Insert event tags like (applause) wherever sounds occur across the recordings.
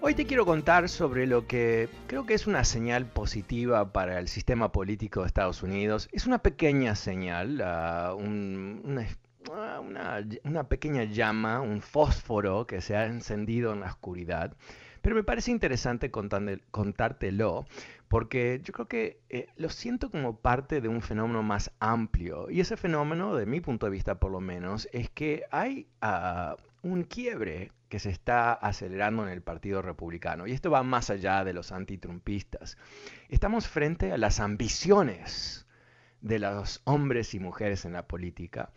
Hoy te quiero contar sobre lo que creo que es una señal positiva para el sistema político de Estados Unidos. Es una pequeña señal, uh, un, una, una, una, pequeña llama, un fósforo que se ha encendido en la oscuridad. Pero me parece interesante contártelo porque yo creo que eh, lo siento como parte de un fenómeno más amplio. Y ese fenómeno, de mi punto de vista por lo menos, es que hay uh, un quiebre que se está acelerando en el Partido Republicano. Y esto va más allá de los antitrumpistas. Estamos frente a las ambiciones de los hombres y mujeres en la política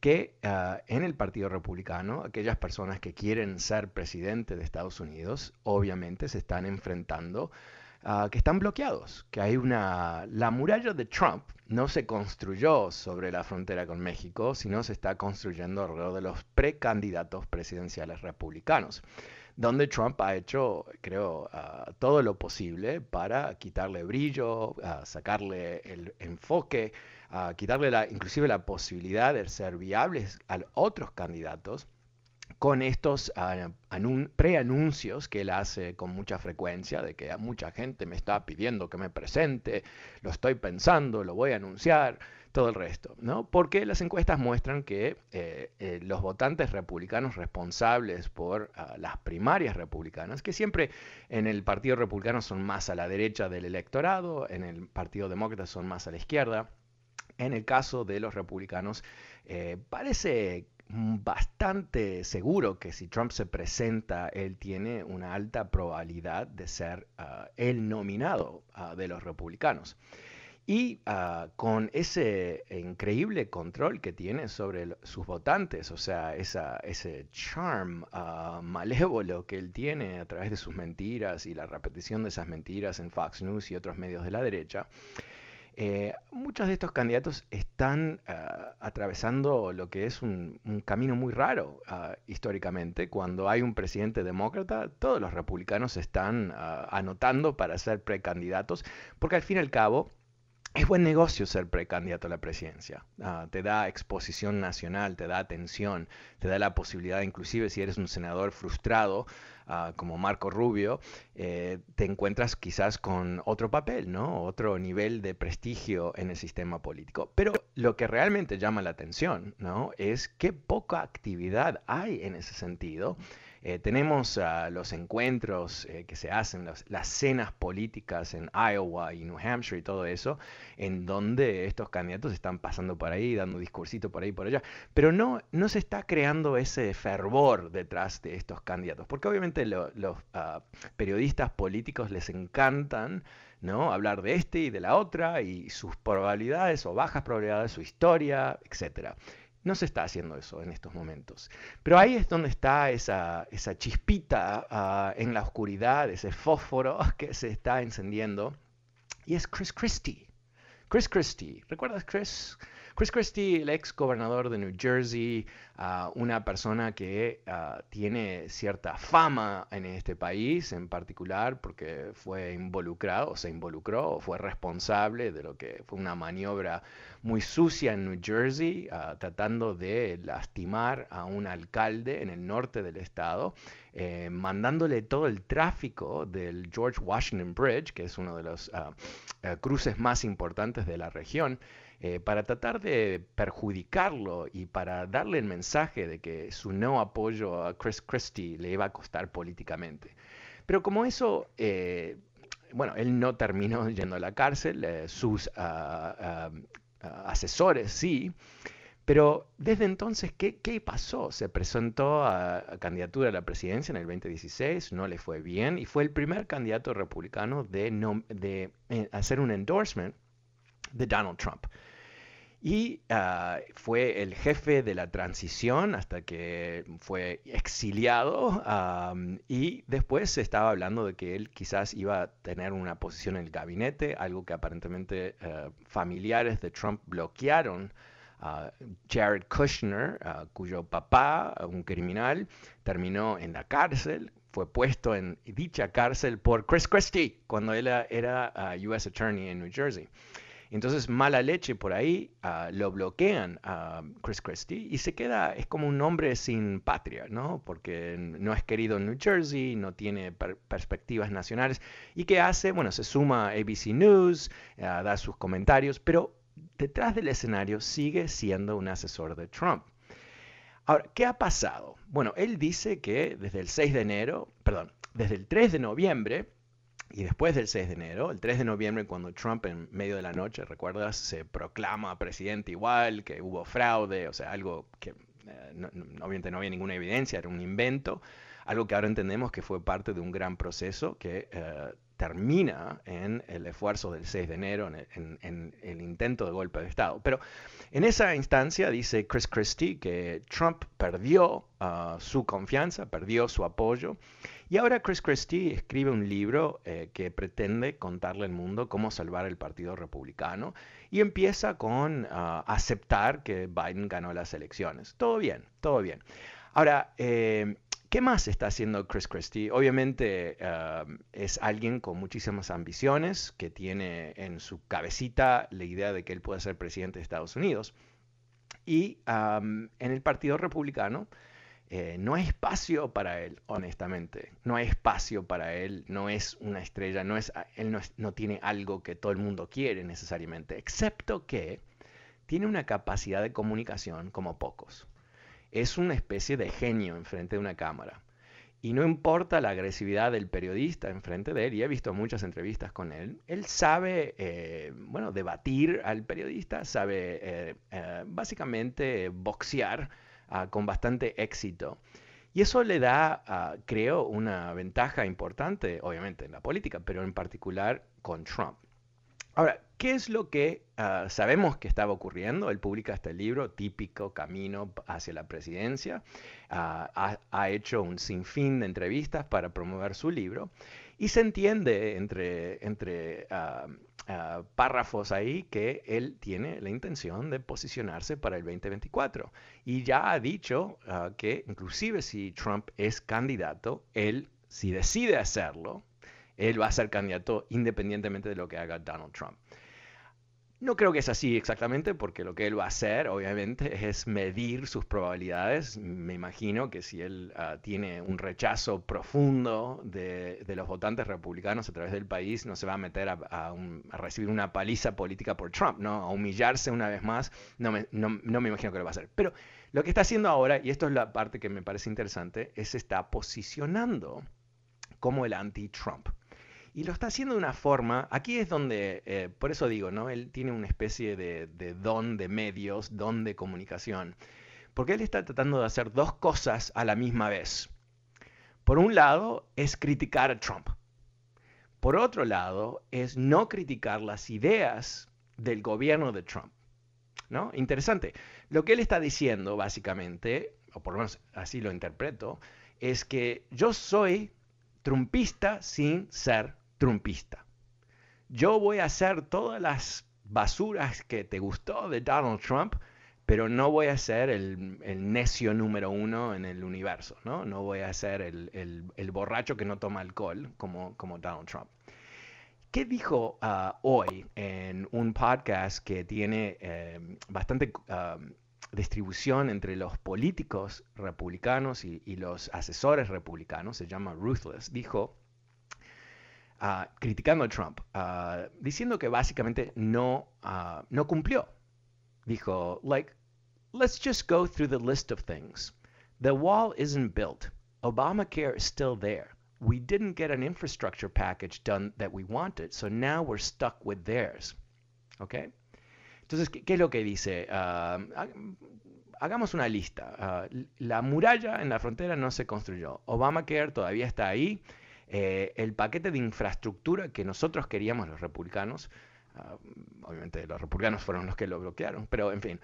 que uh, en el Partido Republicano, aquellas personas que quieren ser presidente de Estados Unidos, obviamente se están enfrentando uh, que están bloqueados, que hay una... La muralla de Trump no se construyó sobre la frontera con México, sino se está construyendo alrededor de los precandidatos presidenciales republicanos, donde Trump ha hecho, creo, uh, todo lo posible para quitarle brillo, sacarle el enfoque, quitarle la, inclusive la posibilidad de ser viables a otros candidatos con estos uh, preanuncios que él hace con mucha frecuencia, de que mucha gente me está pidiendo que me presente, lo estoy pensando, lo voy a anunciar, todo el resto, ¿no? Porque las encuestas muestran que eh, eh, los votantes republicanos responsables por uh, las primarias republicanas, que siempre en el Partido Republicano son más a la derecha del electorado, en el Partido Demócrata son más a la izquierda, en el caso de los republicanos, eh, parece bastante seguro que si Trump se presenta, él tiene una alta probabilidad de ser uh, el nominado uh, de los republicanos. Y uh, con ese increíble control que tiene sobre sus votantes, o sea, esa, ese charm malévolo que él tiene a través de sus mentiras y la repetición de esas mentiras en Fox News y otros medios de la derecha, eh, muchos de estos candidatos están uh, atravesando lo que es un, camino muy raro uh, históricamente. Cuando hay un presidente demócrata, todos los republicanos están uh, anotando para ser precandidatos, porque al fin y al cabo es buen negocio ser precandidato a la presidencia. Uh, te da exposición nacional, te da atención, te da la posibilidad, inclusive si eres un senador frustrado uh, como Marco Rubio, eh, te encuentras quizás con otro papel, ¿no? Otro nivel de prestigio en el sistema político. Pero lo que realmente llama la atención, ¿no? Es qué poca actividad hay en ese sentido eh, tenemos uh, los encuentros eh, que se hacen, las cenas políticas en Iowa y New Hampshire y todo eso, en donde estos candidatos están pasando por ahí, dando discursito por ahí y por allá, pero no, no se está creando ese fervor detrás de estos candidatos, porque obviamente lo, los uh, periodistas políticos les encantan ¿no? hablar de este y de la otra y sus probabilidades o bajas probabilidades, su historia, etcétera. No se está haciendo eso en estos momentos. Pero ahí es donde está esa, esa chispita uh, en la oscuridad, ese fósforo (laughs) que se está encendiendo. Y es Chris Christie. Chris Christie. ¿Recuerdas Chris? Chris Christie, el ex gobernador de New Jersey, uh, una persona que uh, tiene cierta fama en este país, en particular porque fue involucrado, o se involucró, o fue responsable de lo que fue una maniobra muy sucia en New Jersey, uh, tratando de lastimar a un alcalde en el norte del estado, eh, mandándole todo el tráfico del George Washington Bridge, que es uno de los cruces más importantes de la región, eh, para tratar de perjudicarlo y para darle el mensaje de que su no apoyo a Chris Christie le iba a costar políticamente. Pero como eso, eh, bueno, él no terminó (laughs) yendo a la cárcel, eh, sus ah, ah, asesores sí, pero desde entonces, ¿qué, ¿qué, pasó? Se presentó a, candidatura a la presidencia en el 2016, no le fue bien y fue el primer candidato republicano de, de hacer un endorsement de Donald Trump. Y uh, fue el jefe de la transición hasta que fue exiliado y después se estaba hablando de que él quizás iba a tener una posición en el gabinete, algo que aparentemente uh, familiares de Trump bloquearon. Uh, Jared Kushner, cuyo papá, un criminal, terminó en la cárcel, fue puesto en dicha cárcel por Chris Christie cuando él era, era US Attorney en New Jersey. Entonces, mala leche por ahí, uh, lo bloquean a Chris Christie y se queda, es como un hombre sin patria, ¿no? Porque no es querido en New Jersey, no tiene per perspectivas nacionales. ¿Y qué hace? Bueno, se suma a ABC News, uh, da sus comentarios, pero detrás del escenario sigue siendo un asesor de Trump. Ahora, ¿qué ha pasado? Bueno, él dice que desde el 6 de enero, perdón, desde el 3 de noviembre, y después del 6 de enero, el 3 de noviembre, cuando Trump en medio de la noche, recuerdas, se proclama presidente igual, que hubo fraude, o sea, algo que eh, obviamente no había ninguna evidencia, era un invento, algo que ahora entendemos que fue parte de un gran proceso que eh, termina en el esfuerzo del 6 de enero, en, el intento de golpe de Estado. Pero en esa instancia dice Chris Christie que Trump perdió ah, su confianza, perdió su apoyo y ahora Chris Christie escribe un libro eh, que pretende contarle al mundo cómo salvar el Partido Republicano y empieza con uh, aceptar que Biden ganó las elecciones. Todo bien, todo bien. Ahora, eh, ¿Qué más está haciendo Chris Christie? Obviamente uh, es alguien con muchísimas ambiciones, que tiene en su cabecita la idea de que él puede ser presidente de Estados Unidos. Y um, en el Partido Republicano eh, no hay espacio para él, honestamente. No hay espacio para él, no es una estrella, no es, él no, no tiene algo que todo el mundo quiere necesariamente, excepto que tiene una capacidad de comunicación como pocos. Es una especie de genio enfrente de una cámara. Y no importa la agresividad del periodista enfrente de él, y he visto muchas entrevistas con él, él sabe, eh, bueno, debatir al periodista, sabe eh, básicamente boxear Ah, con bastante éxito. Y eso le da, ah, creo, una ventaja importante, obviamente, en la política, pero en particular con Trump. Ahora, ¿qué es lo que ah, sabemos que estaba ocurriendo? Él publica este libro, Típico Camino hacia la Presidencia. ha, ha, hecho un sinfín de entrevistas para promover su libro. Y se entiende entre, entre Ah, párrafos ahí que él tiene la intención de posicionarse para el 2024. Y ya ha dicho que inclusive si Trump es candidato, él, si decide hacerlo, él va a ser candidato independientemente de lo que haga Donald Trump. No creo que es así exactamente, porque lo que él va a hacer, obviamente, es medir sus probabilidades. Me imagino que si él uh, tiene un rechazo profundo de, de, los votantes republicanos a través del país, no se va a meter a, a, recibir una paliza política por Trump, ¿no? A humillarse una vez más, no me, no, no me imagino que lo va a hacer. Pero lo que está haciendo ahora, y esto es la parte que me parece interesante, es está posicionando como el anti-Trump. Y lo está haciendo de una forma, aquí es donde, eh, por eso digo, ¿no? Él tiene una especie de, don de medios, don de comunicación, porque él está tratando de hacer dos cosas a la misma vez. Por un lado, es criticar a Trump. Por otro lado, es no criticar las ideas del gobierno de Trump. ¿No? Interesante. Lo que él está diciendo, básicamente, o por lo menos así lo interpreto, es que yo soy trumpista sin ser trumpista. Yo voy a hacer todas las basuras que te gustó de Donald Trump, pero no voy a ser el, necio número uno en el universo, ¿no? No voy a ser el, borracho que no toma alcohol como, como Donald Trump. ¿Qué dijo ah, hoy en un podcast que tiene eh, bastante ah, distribución entre los políticos republicanos y, los asesores republicanos? Se llama Ruthless. Dijo, ah, criticando a Trump, diciendo que básicamente no, no cumplió dijo, like, let's just go through the list of things. The wall isn't built. Obamacare is still there. We didn't get an infrastructure package done that we wanted, so now we're stuck with theirs. ¿Ok? Entonces, ¿qué, es lo que dice? Uh, hagamos una lista. Uh, la muralla en la frontera no se construyó. Obamacare todavía está ahí. Eh, el paquete de infraestructura que nosotros queríamos los republicanos Ah, obviamente los republicanos fueron los que lo bloquearon, pero en fin,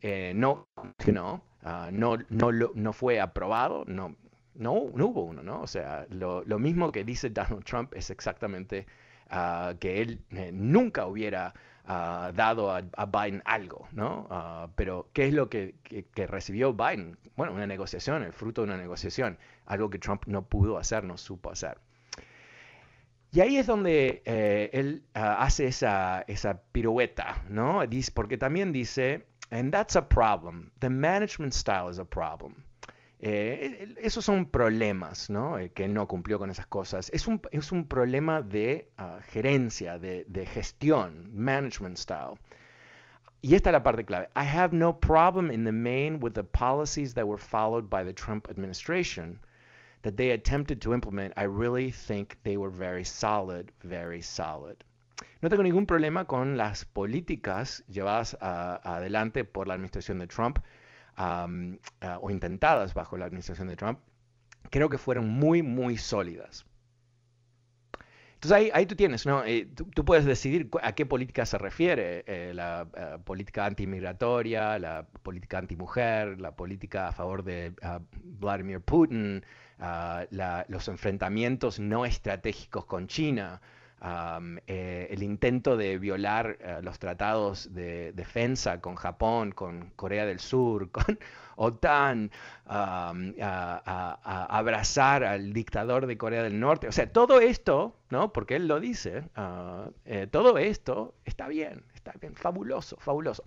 eh, no, no, ah, no, no, no fue aprobado, no, no, no hubo uno, ¿no? O sea, lo, mismo que dice Donald Trump es exactamente ah, que él eh, nunca hubiera dado a, Biden algo, ¿no? pero, ¿qué es lo que, que, recibió Biden? Bueno, una negociación, el fruto de una negociación, algo que Trump no pudo hacer, no supo hacer. Y ahí es donde eh, él ah, hace esa, esa pirueta, ¿no? Dice, porque también dice, and that's a problem, the management style is a problem. Eh, esos son problemas, ¿no? Eh, que no cumplió con esas cosas. Es un, es un problema de ah, gerencia, de, de gestión, management style. Y esta es la parte clave. I have no problem in the main with the policies that were followed by the Trump administration that they attempted to implement, I really think they were very solid, very solid. No tengo ningún problema con las políticas llevadas adelante por la administración de Trump o intentadas bajo la administración de Trump. Creo que fueron muy, muy sólidas. Entonces ahí, ahí tú tienes, ¿no? Eh, tú, puedes decidir a qué política se refiere, eh, la eh, política antimigratoria, la política antimujer, la política a favor de uh, Vladimir Putin, la, los enfrentamientos no estratégicos con China, eh, el intento de violar eh, los tratados de defensa con Japón, con Corea del Sur, (laughs) con OTAN, abrazar al dictador de Corea del Norte. O sea, todo esto, ¿no? Porque él lo dice, eh, todo esto está bien, está bien, fabuloso, fabuloso.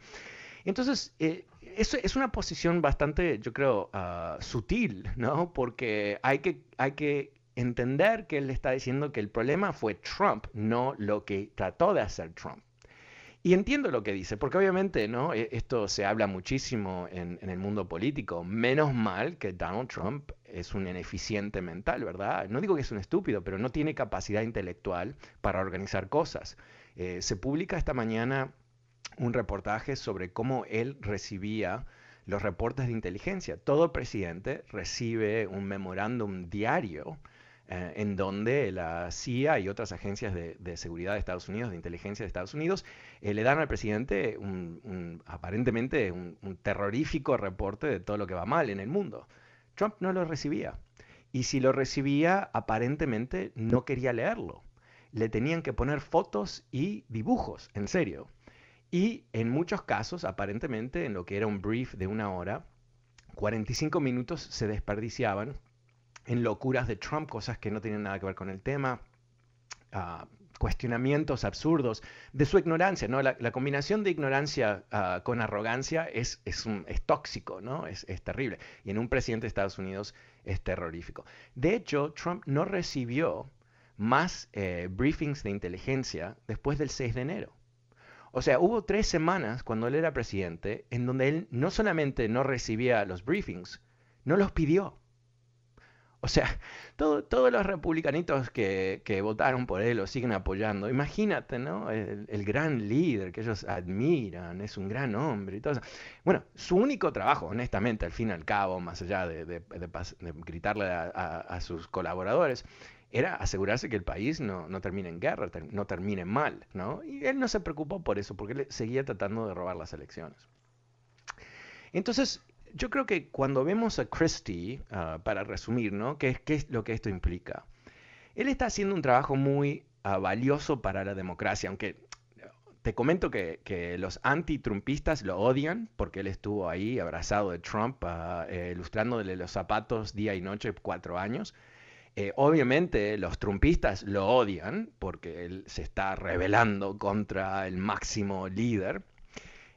Entonces, eso es una posición bastante, yo creo, ah, sutil, ¿no? Porque hay que, hay que entender que él está diciendo que el problema fue Trump, no lo que trató de hacer Trump. Y entiendo lo que dice, porque obviamente ¿no? E, esto se habla muchísimo en, el mundo político. Menos mal que Donald Trump es un ineficiente mental, ¿verdad? No digo que es un estúpido, pero no tiene capacidad intelectual para organizar cosas. Eh, se publica esta mañana un reportaje sobre cómo él recibía los reportes de inteligencia. Todo presidente recibe un memorándum diario eh, en donde la CIA y otras agencias de, seguridad de Estados Unidos, de inteligencia de Estados Unidos, eh, le dan al presidente aparentemente un, terrorífico reporte de todo lo que va mal en el mundo. Trump no lo recibía. Y si lo recibía, aparentemente no quería leerlo. Le tenían que poner fotos y dibujos, en serio. Y en muchos casos, aparentemente, en lo que era un brief de una hora, 45 minutos se desperdiciaban en locuras de Trump, cosas que no tienen nada que ver con el tema, ah, cuestionamientos absurdos de su ignorancia, ¿no? La, combinación de ignorancia ah, con arrogancia es, es, tóxico, ¿no? Es, terrible. Y en un presidente de Estados Unidos es terrorífico. De hecho, Trump no recibió más eh, briefings de inteligencia después del 6 de enero. O sea, hubo tres semanas cuando él era presidente en donde él no solamente no recibía los briefings, no los pidió. O sea, (laughs) todos los republicanitos que, votaron por él o siguen apoyando, imagínate, ¿no? El, gran líder que ellos admiran, es un gran hombre y todo eso. Bueno, su único trabajo, honestamente, al fin y al cabo, más allá de, gritarle a, sus colaboradores, era asegurarse que el país no, termine en guerra, no termine mal, ¿no? Y él no se preocupó por eso, porque él seguía tratando de robar las elecciones. Entonces, yo creo que cuando vemos a Christie, ah, para resumir, ¿no? ¿Qué, ¿Qué, es lo que esto implica? Él está haciendo un trabajo muy ah, valioso para la democracia, aunque te comento que, los anti-trumpistas lo odian porque él estuvo ahí abrazado de Trump, uh, ilustrándole los zapatos día y noche cuatro años. Eh, obviamente los trumpistas lo odian porque él se está rebelando contra el máximo líder.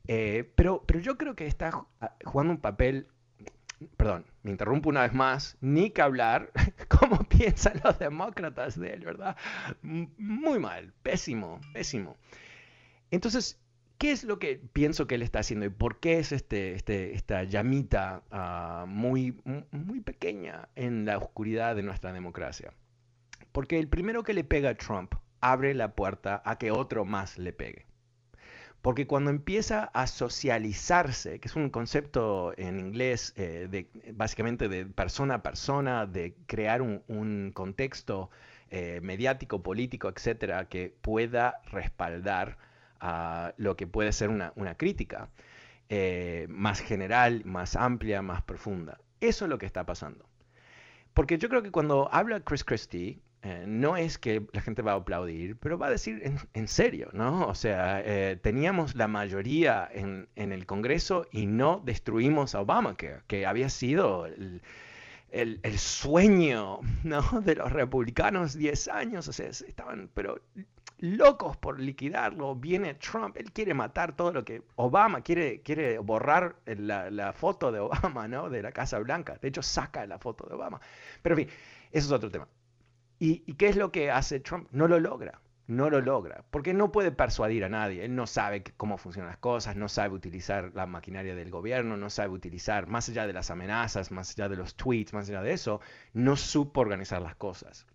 Eh, pero, pero yo creo que está jugando un papel, perdón, me interrumpo una vez más, ni que hablar (laughs) cómo piensan los demócratas de él, ¿verdad? Muy mal, pésimo, pésimo. Entonces, ¿qué es lo que pienso que él está haciendo y por qué es este, este, esta llamita ah, muy, muy pequeña en la oscuridad de nuestra democracia? Porque el primero que le pega a Trump abre la puerta a que otro más le pegue. Porque cuando empieza a socializarse, que es un concepto en inglés eh, de, básicamente de persona a persona, de crear un, contexto eh, mediático, político, etcétera, que pueda respaldar a lo que puede ser una, crítica eh, más general, más amplia, más profunda. Eso es lo que está pasando. Porque yo creo que cuando habla Chris Christie, eh, no es que la gente va a aplaudir, pero va a decir en, serio, ¿no? O sea, eh, teníamos la mayoría en, el Congreso y no destruimos a Obama, que, había sido el, el, sueño ¿no? de los republicanos 10 años, o sea, estaban, pero locos por liquidarlo. Viene Trump, él quiere matar todo lo que Obama quiere, quiere borrar la, foto de Obama, ¿no? De la Casa Blanca. De hecho, saca la foto de Obama. Pero en fin, eso es otro tema. ¿Y, qué es lo que hace Trump? No lo logra. No lo logra, porque no puede persuadir a nadie. Él no sabe cómo funcionan las cosas, no sabe utilizar la maquinaria del gobierno, no sabe utilizar, más allá de las amenazas, más allá de los tweets, más allá de eso, no supo organizar las cosas.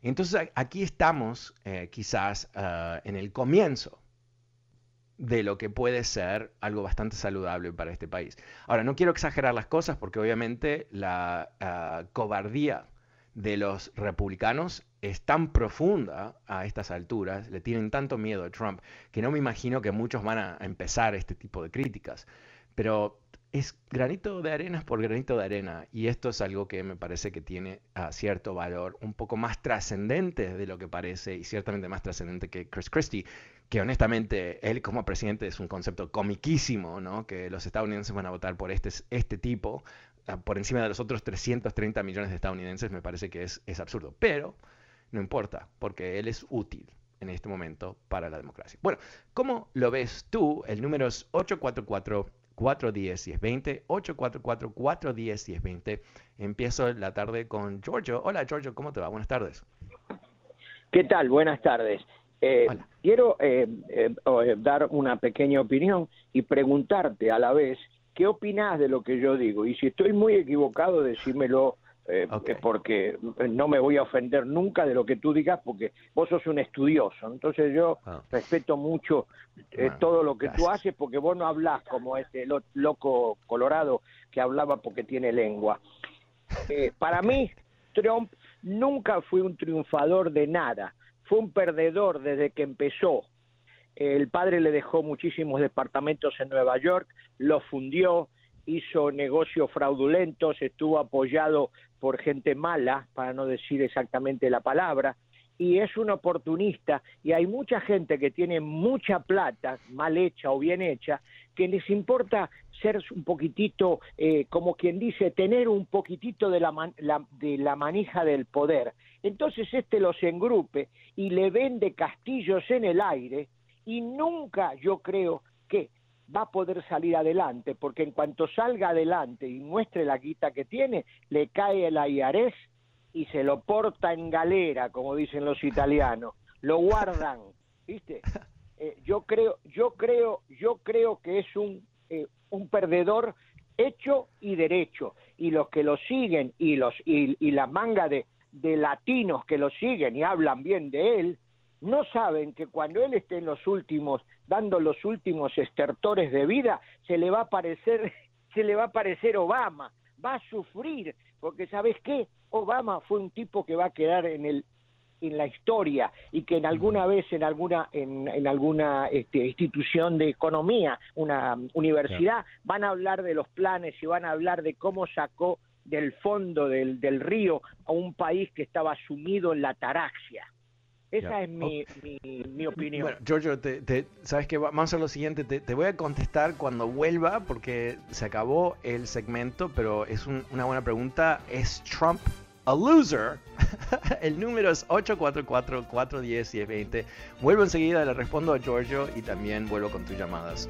Entonces aquí estamos eh, quizás ah, en el comienzo de lo que puede ser algo bastante saludable para este país. Ahora, no quiero exagerar las cosas porque obviamente la ah, cobardía de los republicanos es tan profunda a estas alturas, le tienen tanto miedo a Trump, que no me imagino que muchos van a empezar este tipo de críticas. Pero es granito de arena por granito de arena y esto es algo que me parece que tiene cierto valor, un poco más trascendente de lo que parece y ciertamente más trascendente que Chris Christie, que honestamente él como presidente es un concepto comiquísimo, ¿no? que los estadounidenses van a votar por este, este tipo por encima de los otros 330 millones de estadounidenses, me parece que es, es absurdo, pero no importa, porque él es útil en este momento para la democracia. Bueno, ¿cómo lo ves tú? El número es 844 410 1020 844 410 1020 Empiezo la tarde con Giorgio. Hola Giorgio, ¿cómo te va? Buenas tardes. ¿Qué tal? Buenas tardes. Eh, quiero eh, eh, dar una pequeña opinión y preguntarte a la vez qué opinas de lo que yo digo. Y si estoy muy equivocado, decímelo eh, porque no me voy a ofender nunca de lo que tú digas porque vos sos un estudioso. Entonces yo ah. respeto mucho eh, todo lo que tú haces porque vos no hablas como este loco colorado que hablaba porque tiene lengua. (laughs) Eh, para mí, Trump nunca fue un triunfador de nada, fue un perdedor desde que empezó. El padre le dejó muchísimos departamentos en Nueva York, lo fundió, hizo negocios fraudulentos, estuvo apoyado por gente mala, para no decir exactamente la palabra, y es un oportunista y hay mucha gente que tiene mucha plata, mal hecha o bien hecha, que les importa ser un poquitito, eh, como quien dice, tener un poquitito de la, de la manija del poder. Entonces este los engrupe y le vende castillos en el aire y nunca yo creo que va a poder salir adelante, porque en cuanto salga adelante y muestre la guita que tiene, le cae el IARES y se lo porta en galera, como dicen los italianos, lo guardan, ¿viste? (laughs) Eh, yo creo, yo creo, yo creo que es un, eh, un perdedor hecho y derecho, y los que lo siguen y los y, y la manga de, de latinos que lo siguen y hablan bien de él, no saben que cuando él esté en los últimos, dando los últimos estertores de vida, se le va a parecer, (laughs) se le va a parecer Obama, va a sufrir, porque sabes qué, Obama fue un tipo que va a quedar en el en la historia y que en alguna vez en alguna en, en alguna este, institución de economía, una universidad, van a hablar de los planes y van a hablar de cómo sacó del fondo del, del río a un país que estaba sumido en la taraxia Esa es mi, mi, opinión. Bueno, Giorgio, te, ¿sabes qué? Vamos a hacer lo siguiente. Te, voy a contestar cuando vuelva porque se acabó el segmento, pero es una buena pregunta. ¿Es Trump a loser? (laughs) el número es 844-410-1020. Vuelvo enseguida, le respondo a Giorgio y también vuelvo con tus llamadas.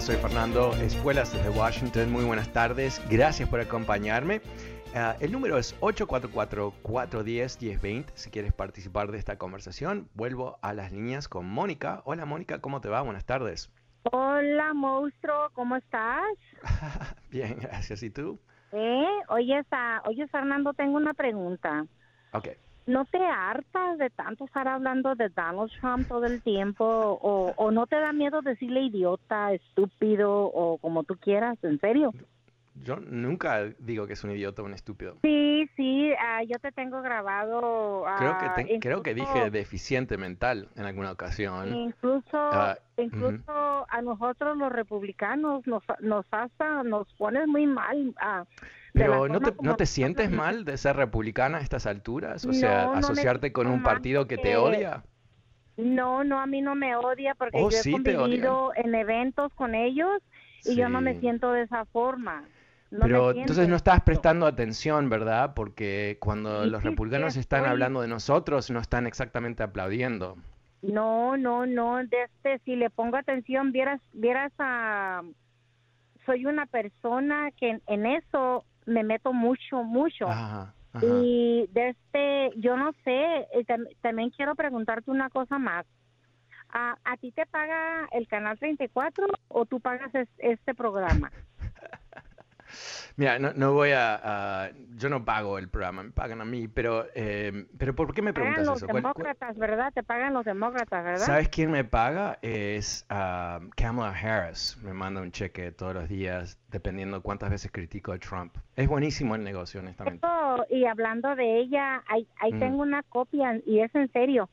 Soy Fernando Espuelas desde Washington. Muy buenas tardes. Gracias por acompañarme. Ah, el número es 844-410-1020. Si quieres participar de esta conversación, vuelvo a las líneas con Mónica. Hola Mónica, ¿cómo te va? Buenas tardes. Hola monstruo, ¿cómo estás? (laughs) Bien, gracias. ¿Y tú? Eh, oye, oye Fernando, tengo una pregunta. Ok. ¿No te hartas de tanto estar hablando de Donald Trump todo el tiempo? ¿O, no te da miedo decirle idiota, estúpido o como tú quieras? ¿En serio? Yo nunca digo que es un idiota o un estúpido. Sí, sí, ah, yo te tengo grabado. creo, que ah, creo que dije deficiente mental en alguna ocasión. Incluso, ah, incluso a nosotros los republicanos nos, nos hasta nos pones muy mal. Pero ¿no te, ¿no te sientes mal de ser republicana a estas alturas? O sea, asociarte con un partido que te odia. No, no, a mí no me odia porque oh, yo he convivido en eventos con ellos y yo no me siento de esa forma. Pero entonces no estás prestando atención, ¿verdad? Porque cuando los republicanos están hablando de nosotros, no están exactamente aplaudiendo. No, no, no. este, si le pongo atención, vieras, vieras a. Soy una persona que en eso me meto mucho, mucho. Y desde, este, yo no sé, eh, también quiero preguntarte una cosa más. ¿A, ¿A, ti te paga el canal 34 o tú pagas este programa? (laughs) Mira, no, no voy a, Yo no pago el programa, me pagan a mí, pero, eh, pero ¿por qué me preguntas pagan los demócratas, ¿verdad? Te pagan los demócratas, ¿verdad? ¿Sabes quién me paga? Es uh, Kamala Harris. Me manda un cheque todos los días, dependiendo cuántas veces critico a Trump. Es buenísimo el negocio, honestamente. y hablando de ella, ahí, ahí mm. tengo una copia, y es en serio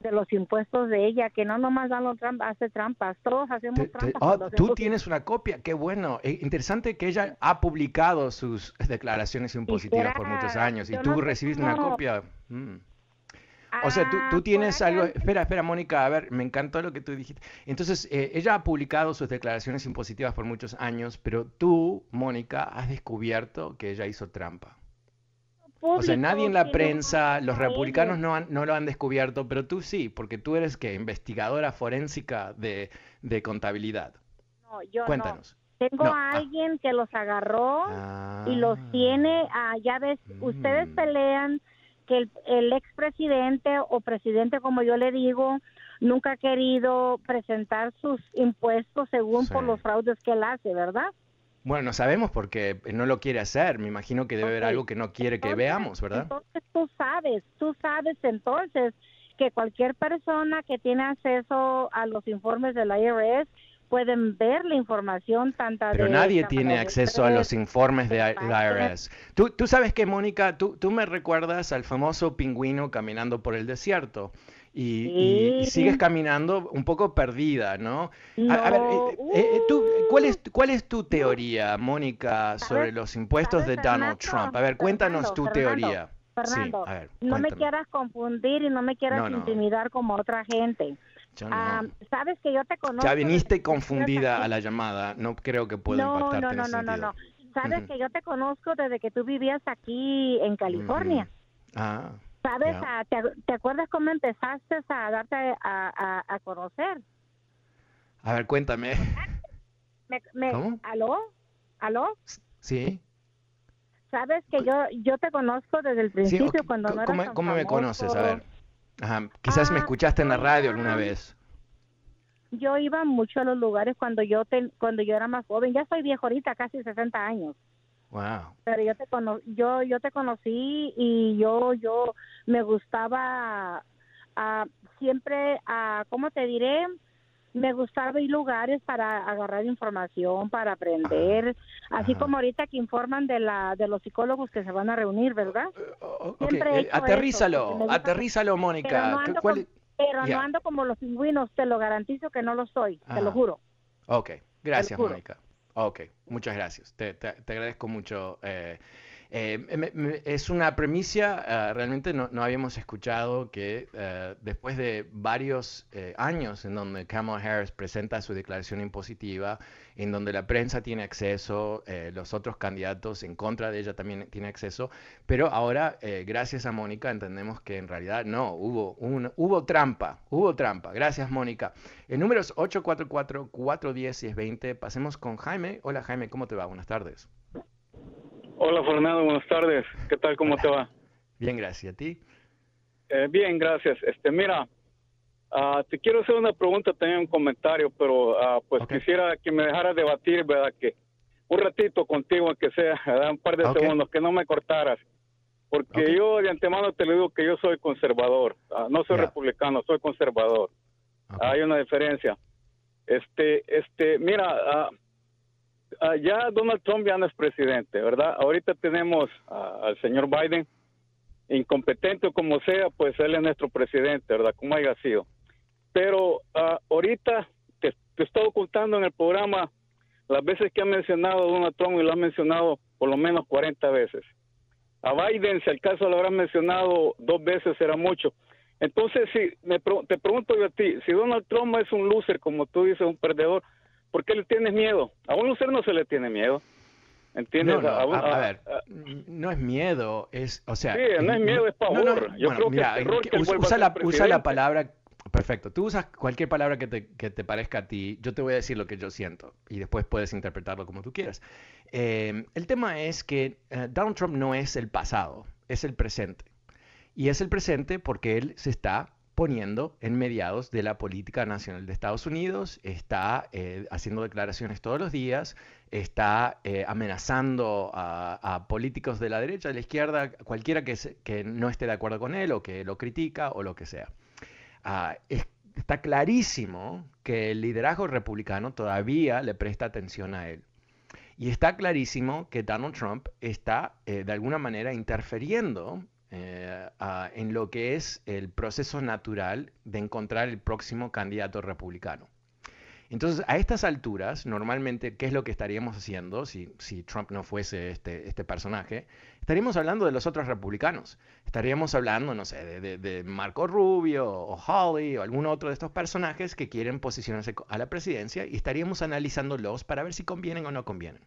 de los impuestos de ella, que no nomás Donald Trump hace trampas, todos hacemos trampas. Oh, tú tienes una copia, qué bueno. Eh, interesante que ella ha publicado sus declaraciones impositivas por muchos años y tú recibiste una copia. Mm. O sea, tú, tú ah, tienes algo... Espera, espera, Mónica, a ver, me encantó lo que tú dijiste. Entonces, eh, ella ha publicado sus declaraciones impositivas por muchos años, pero tú, Mónica, has descubierto que ella hizo trampa o sea, nadie en la prensa, los republicanos no, no lo han descubierto, pero tú sí, porque tú eres que investigadora forénsica de, contabilidad. No, yo Cuéntanos. Tengo a ah. alguien que los agarró y los ah. tiene, ah, ya ves, ustedes mm. pelean que el, el expresidente o presidente, como yo le digo, nunca ha querido presentar sus impuestos según por los fraudes que él hace, ¿verdad? Bueno, no sabemos porque no lo quiere hacer. Me imagino que debe haber algo que no quiere que veamos, ¿verdad? Entonces tú sabes, tú sabes entonces que cualquier persona que tiene acceso a los informes del IRS pueden ver la información tanta Pero nadie tiene acceso a los informes del IRS. Tú, tú sabes que, Mónica, tú, tú me recuerdas al famoso pingüino caminando por el desierto y, sigues caminando un poco perdida, ¿no? A, ver, eh, eh, eh, tú, ¿cuál, es, ¿cuál es tu teoría, Mónica, sobre los impuestos de Donald Trump? A ver, cuéntanos tu teoría. Fernando, no me quieras confundir y no me quieras intimidar como otra gente. Ah, sabes que yo te conozco. Ya viniste confundida a la llamada, no creo que pueda no, impactarte no, no, no, no, no, Sabes que yo te conozco desde que tú vivías aquí en California. Ah. ¿Sabes? Ah, ¿te, acuerdas cómo empezaste a darte a, conocer? A ver, cuéntame. ¿Cómo? ¿Aló? ¿Aló? Sí. Sabes que yo yo te conozco desde el principio cuando no ¿Cómo, ¿cómo me conoces? A ver. Ajá. Quizás me ah, escuchaste en la radio alguna vez. Yo iba mucho a los lugares cuando yo cuando yo era más joven. Ya soy viejo ahorita, casi 60 años. Wow. Pero yo te yo yo te conocí y yo yo me gustaba uh, siempre uh, ¿cómo te diré? me gustaba ir lugares para agarrar información, para aprender, así como ahorita que informan de la de los psicólogos que se van a reunir, ¿verdad? Uh, okay. aterrízalo, aterrízalo, Mónica. Pero, no ando, como los pingüinos, te lo garantizo que no lo soy, te lo juro. Ok, gracias, Mónica. Ok, muchas gracias. Te, te, agradezco mucho. Eh, eh, es una premisa, eh, realmente no, habíamos escuchado que eh, después de varios años en donde Kamala Harris presenta su declaración impositiva, en donde la prensa tiene acceso, los otros candidatos en contra de ella también tienen acceso, pero ahora, gracias a Mónica, entendemos que en realidad no, hubo, un, hubo trampa, hubo trampa. Gracias, Mónica. El número es 844-410-1020. Pasemos con Jaime. Hola, Jaime, ¿cómo te va? Buenas tardes. Hola Fernando, buenas tardes. ¿Qué tal? ¿Cómo te va? Bien, gracias. ¿A ti? Eh, bien, gracias. Este, mira, uh, te quiero hacer una pregunta, también un comentario, pero uh, pues quisiera que me dejaras debatir, ¿verdad? Que un ratito contigo, que sea, (laughs) un par de segundos, que no me cortaras. Porque yo de antemano te lo digo que yo soy conservador, uh, no soy republicano, soy conservador. Hay una diferencia. Este, este, mira, Ah, ya Donald Trump ya no es presidente, ¿verdad? Ahorita tenemos al señor Biden, incompetente o como sea, pues él es nuestro presidente, ¿verdad? Como haya sido. Pero uh, ahorita te, te estoy ocultando en el programa las veces que ha mencionado Donald Trump y lo ha mencionado por lo menos 40 veces. A Biden, si al caso lo habrá mencionado dos veces, será mucho. Entonces, si me, te pregunto yo a ti, si Donald Trump es un loser, como tú dices, un perdedor, ¿Por qué le tienes miedo? A un lucero no se le tiene miedo. ¿Entiendes? No, a, ver, no es miedo, es, o sea... Sí, no es miedo, es pavor. Yo creo que, usa, la, usa la palabra, perfecto, tú usas cualquier palabra que te, que te, parezca a ti, yo te voy a decir lo que yo siento y después puedes interpretarlo como tú quieras. Eh, el tema es que eh, Donald Trump no es el pasado, es el presente. Y es el presente porque él se está poniendo en mediados de la política nacional de Estados Unidos, está eh, haciendo declaraciones todos los días, está amenazando a, políticos de la derecha, de la izquierda, cualquiera que, que, no esté de acuerdo con él o que lo critica o lo que sea. Ah, está clarísimo que el liderazgo republicano todavía le presta atención a él. Y está clarísimo que Donald Trump está eh, de alguna manera interfiriendo eh, en lo que es el proceso natural de encontrar el próximo candidato republicano. Entonces, a estas alturas, normalmente, ¿qué es lo que estaríamos haciendo si, Trump no fuese este, este, personaje? Estaríamos hablando de los otros republicanos. Estaríamos hablando, no sé, de, de, Marco Rubio o Holly o algún otro de estos personajes que quieren posicionarse a la presidencia y estaríamos analizándolos para ver si convienen o no convienen.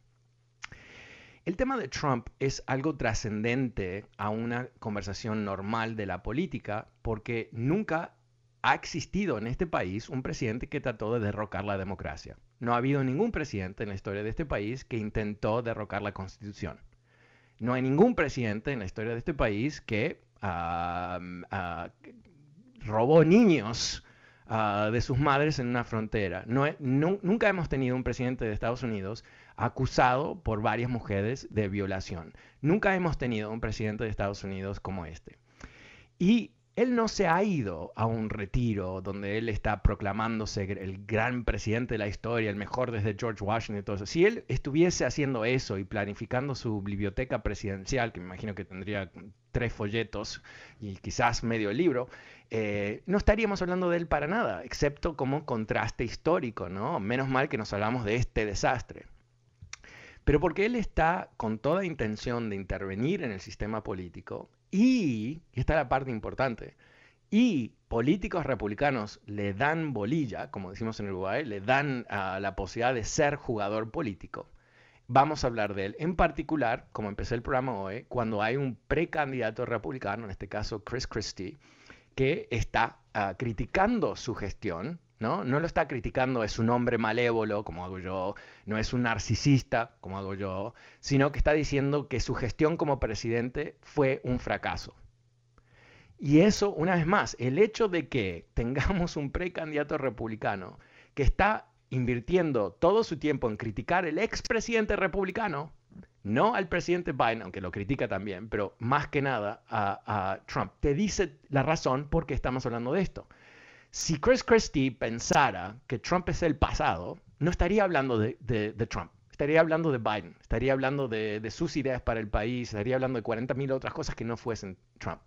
El tema de Trump es algo trascendente a una conversación normal de la política porque nunca ha existido en este país un presidente que trató de derrocar la democracia. No ha habido ningún presidente en la historia de este país que intentó derrocar la constitución. No hay ningún presidente en la historia de este país que robó niños de sus madres en una frontera. nunca hemos tenido un presidente de Estados Unidos acusado por varias mujeres de violación. Nunca hemos tenido un presidente de Estados Unidos como este. Y él no se ha ido a un retiro donde él está proclamándose el gran presidente de la historia, el mejor desde George Washington y todo eso. Si él estuviese haciendo eso y planificando su biblioteca presidencial, que me imagino que tendría tres folletos y quizás medio libro, eh, no estaríamos hablando de él para nada, excepto como contraste histórico, ¿no? Menos mal que nos hablamos de este desastre pero porque él está con toda intención de intervenir en el sistema político y, y esta es la parte importante, y políticos republicanos le dan bolilla, como decimos en Uruguay, le dan uh, la posibilidad de ser jugador político. Vamos a hablar de él. En particular, como empecé el programa hoy, cuando hay un precandidato republicano, en este caso Chris Christie, que está uh, criticando su gestión ¿no? lo está criticando, es un hombre malévolo, como hago yo, no es un narcisista, como hago yo, sino que está diciendo que su gestión como presidente fue un fracaso. Y eso, una vez más, el hecho de que tengamos un precandidato republicano que está invirtiendo todo su tiempo en criticar al expresidente republicano, no al presidente Biden, aunque lo critica también, pero más que nada a, a Trump, te dice la razón por qué estamos hablando de esto Si Chris Christie pensara que Trump es el pasado, no estaría hablando de, Trump, estaría hablando de Biden, estaría hablando de, sus ideas para el país, estaría hablando de 40.000 otras cosas que no fuesen Trump.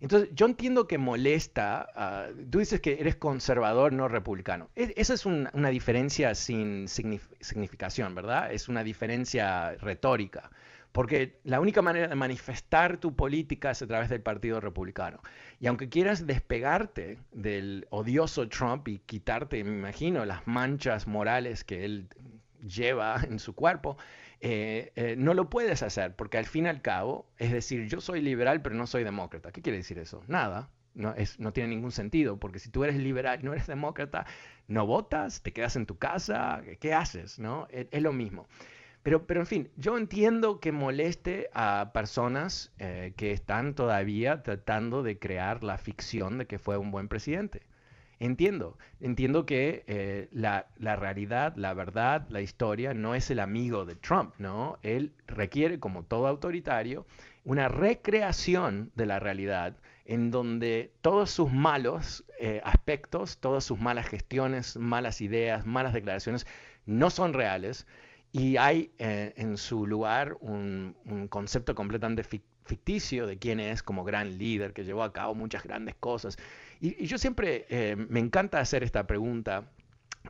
Entonces, yo entiendo que molesta, ah, tú dices que eres conservador, no republicano. E, esa es una diferencia sin significación, ¿verdad? Es una diferencia retórica. Porque la única manera de manifestar tu política es a través del Partido Republicano. Y aunque quieras despegarte del odioso Trump y quitarte, me imagino, las manchas morales que él lleva en su cuerpo, eh, eh, no lo puedes hacer, porque al fin y al cabo, es decir, yo soy liberal pero no soy demócrata. ¿Qué quiere decir eso? Nada. No, tiene ningún sentido, porque si tú eres liberal no eres demócrata, no votas, te quedas en tu casa, ¿qué haces? ¿no? es lo mismo. Pero, pero en fin, yo entiendo que moleste a personas eh, que están todavía tratando de crear la ficción de que fue un buen presidente. Entiendo, entiendo que eh, la, la, realidad, la verdad, la historia no es el amigo de Trump, ¿no? Él requiere, como todo autoritario, una recreación de la realidad en donde todos sus malos eh, aspectos, todas sus malas gestiones, malas ideas, malas declaraciones, no son reales, y hay eh, en su lugar un, concepto completamente ficticio de quién es como gran líder, que llevó a cabo muchas grandes cosas. Y, yo siempre eh, me encanta hacer esta pregunta,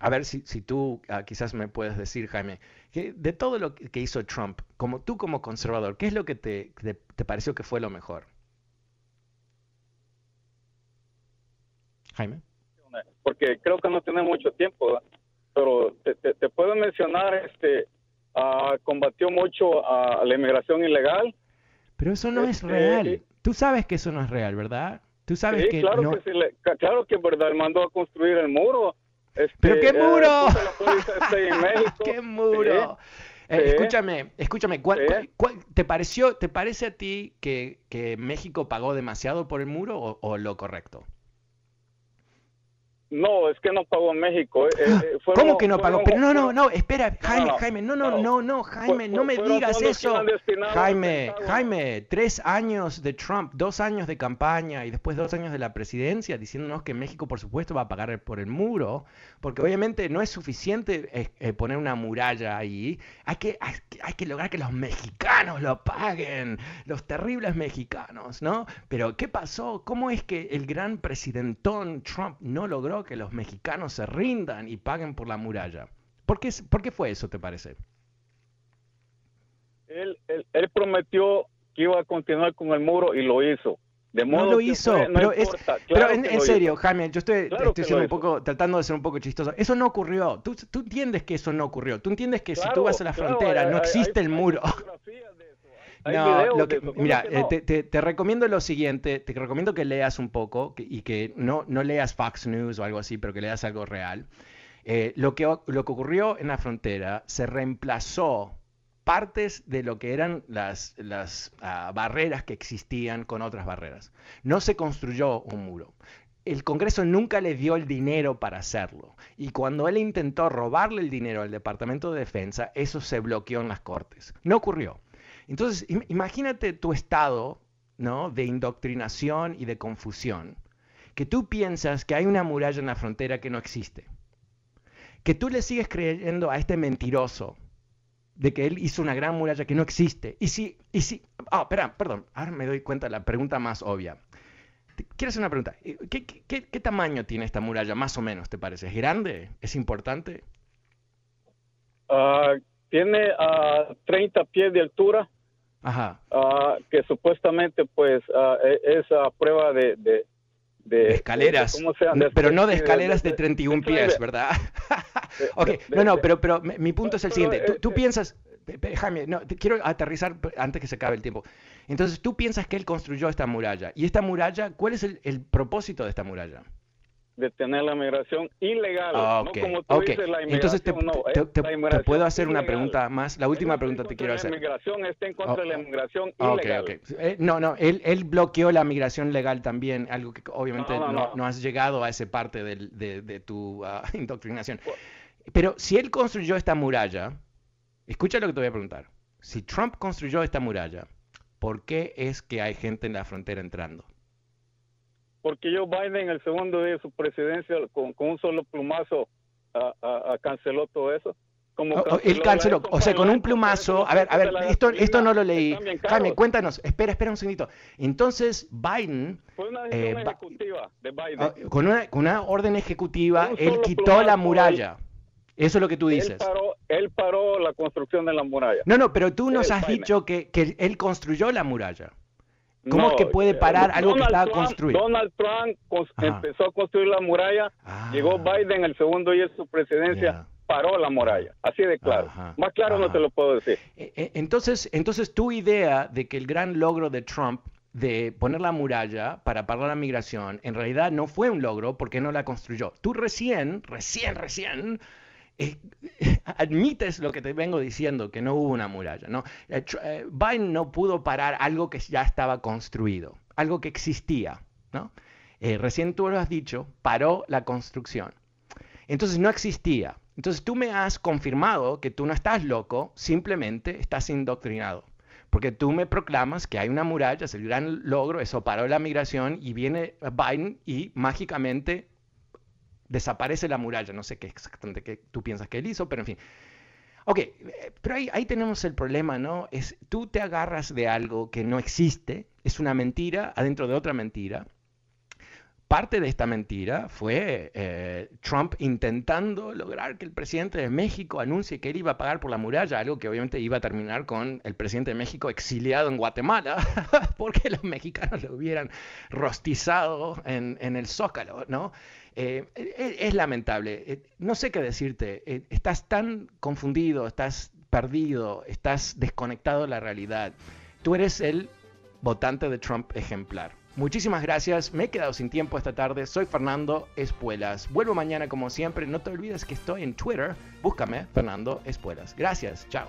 a ver si, tú ah, quizás me puedes decir, Jaime, que de todo lo que hizo Trump, como tú como conservador, ¿qué es lo que te, te, pareció que fue lo mejor? Jaime. Porque creo que no tiene mucho tiempo pero te, puedo mencionar, este, uh, combatió mucho a la inmigración ilegal. Pero eso no es este, real. Tú sabes que eso no es real, ¿verdad? Tú sabes que claro no... que sí, claro que verdad mandó a construir el muro. Este, pero qué eh, muro. (laughs) qué muro. Eh, escúchame, escúchame, te pareció, te parece a ti que, que, México pagó demasiado por el muro o lo correcto? No, es que no pagó México. Eh, eh, ¿Cómo que no pagó? Pero no, no, no, espera, Jaime, Jaime, no, no, no, no, Jaime, no me digas eso. Jaime, Jaime, tres años de Trump, dos años de campaña y después dos años de la presidencia diciéndonos que México, por supuesto, va a pagar por el muro, porque obviamente no es suficiente eh, poner una muralla ahí. Hay que, hay, hay que lograr que los mexicanos lo paguen, los terribles mexicanos, ¿no? Pero, ¿qué pasó? ¿Cómo es que el gran presidentón Trump no logró que los mexicanos se rindan y paguen por la muralla. ¿Por qué, por qué fue eso, te parece? Él, él, prometió que iba a continuar con el muro y lo hizo. De modo no lo hizo, pero, es, pero en, serio, Jaime, yo estoy, estoy un poco, tratando de ser un poco chistoso. Eso no ocurrió. Tú, tú entiendes que eso no ocurrió. Tú entiendes que si tú vas a la frontera no existe el muro. No, lo que, mira, eh, te, recomiendo lo siguiente, te recomiendo que leas un poco y que no, no leas Fox News o algo así, pero que leas algo real. Eh, lo, que, lo que ocurrió en la frontera se reemplazó partes de lo que eran las, las ah, barreras que existían con otras barreras. No se construyó un muro. El Congreso nunca le dio el dinero para hacerlo. Y cuando él intentó robarle el dinero al Departamento de Defensa, eso se bloqueó en las Cortes. No ocurrió. Entonces, imagínate tu estado ¿no? de indoctrinación y de confusión, que tú piensas que hay una muralla en la frontera que no existe, que tú le sigues creyendo a este mentiroso de que él hizo una gran muralla que no existe. Y si, y si, ah, espera, perdón, ahora me doy cuenta de la pregunta más obvia. Quiero hacer una pregunta. ¿Qué, qué, tamaño tiene esta muralla, más o menos, te parece? ¿Es grande? ¿Es importante? Ah, tiene 30 ah, pies de altura. Ajá. Ah, que supuestamente pues uh, esa prueba de, de, de escaleras, pero no de escaleras de, 31 pies, ¿verdad? (laughs) ok, no, no, pero, pero mi punto es el siguiente. Tú, tú piensas, Jaime, no, quiero aterrizar antes que se acabe el tiempo. Entonces, tú piensas que él construyó esta muralla. ¿Y esta muralla, cuál es el, el propósito de esta muralla? Detener la migración ilegal. Ah, no como tú dices, la Entonces te, te, puedo hacer una pregunta más. La última pregunta te quiero hacer. La migración está en contra de la inmigración ilegal. Eh, no, no, él, él, bloqueó la migración legal también, algo que obviamente no, no, has llegado a esa parte de, de, de tu uh, (laughs) indoctrinación. Pero si él construyó esta muralla, escucha lo que te voy a preguntar. Si Trump construyó esta muralla, ¿por qué es que hay gente en la frontera entrando? Porque Joe Biden, el segundo día de su presidencia, con, un solo plumazo, canceló todo eso. Como oh, oh, él canceló, o sea, con un plumazo. A ver, a ver, esto, esto no lo leí. Jaime, cuéntanos, espera, espera un segundito. Entonces, Biden. Fue una eh, ejecutiva de Biden. Ah, con, una, con una orden ejecutiva, él quitó la muralla. Eso es lo que tú dices. Él paró, la construcción de la muralla. No, no, pero tú nos has dicho que, que él construyó la muralla. ¿Cómo es que puede parar algo que estaba construido? Donald Trump empezó a construir la muralla, ah. llegó Biden el segundo día de su presidencia, paró la muralla, así de claro. Más claro no te lo puedo decir. E, e, entonces, entonces tu idea de que el gran logro de Trump de poner la muralla para parar la migración, en realidad no fue un logro porque no la construyó. Tú recién, recién, recién eh, (laughs) admites lo que te vengo diciendo, que no hubo una muralla. ¿no? Eh, eh, Biden no pudo parar algo que ya estaba construido, algo que existía. ¿no? recién tú lo has dicho, paró la construcción. Entonces no existía. Entonces tú me has confirmado que tú no estás loco, simplemente estás indoctrinado. Porque tú me proclamas que hay una muralla, es el gran logro, eso paró la migración y viene Biden y mágicamente desaparece la muralla. No sé qué exactamente qué tú piensas que él hizo, pero en fin. Ok, pero ahí, ahí tenemos el problema, ¿no? Es tú te agarras de algo que no existe, es una mentira adentro de otra mentira. Parte de esta mentira fue eh, Trump intentando lograr que el presidente de México anuncie que él iba a pagar por la muralla, algo que obviamente iba a terminar con el presidente de México exiliado en Guatemala, (laughs) porque los mexicanos lo hubieran rostizado en, en el zócalo, ¿no? Eh, e, es, lamentable. Eh, no sé qué decirte. Eh, estás tan confundido, estás perdido, estás desconectado de la realidad. Tú eres el votante de Trump ejemplar. Muchísimas gracias. Me he quedado sin tiempo esta tarde. Soy Fernando Espuelas. Vuelvo mañana como siempre. No te olvides que estoy en Twitter. Búscame Fernando Espuelas. Gracias. Chao.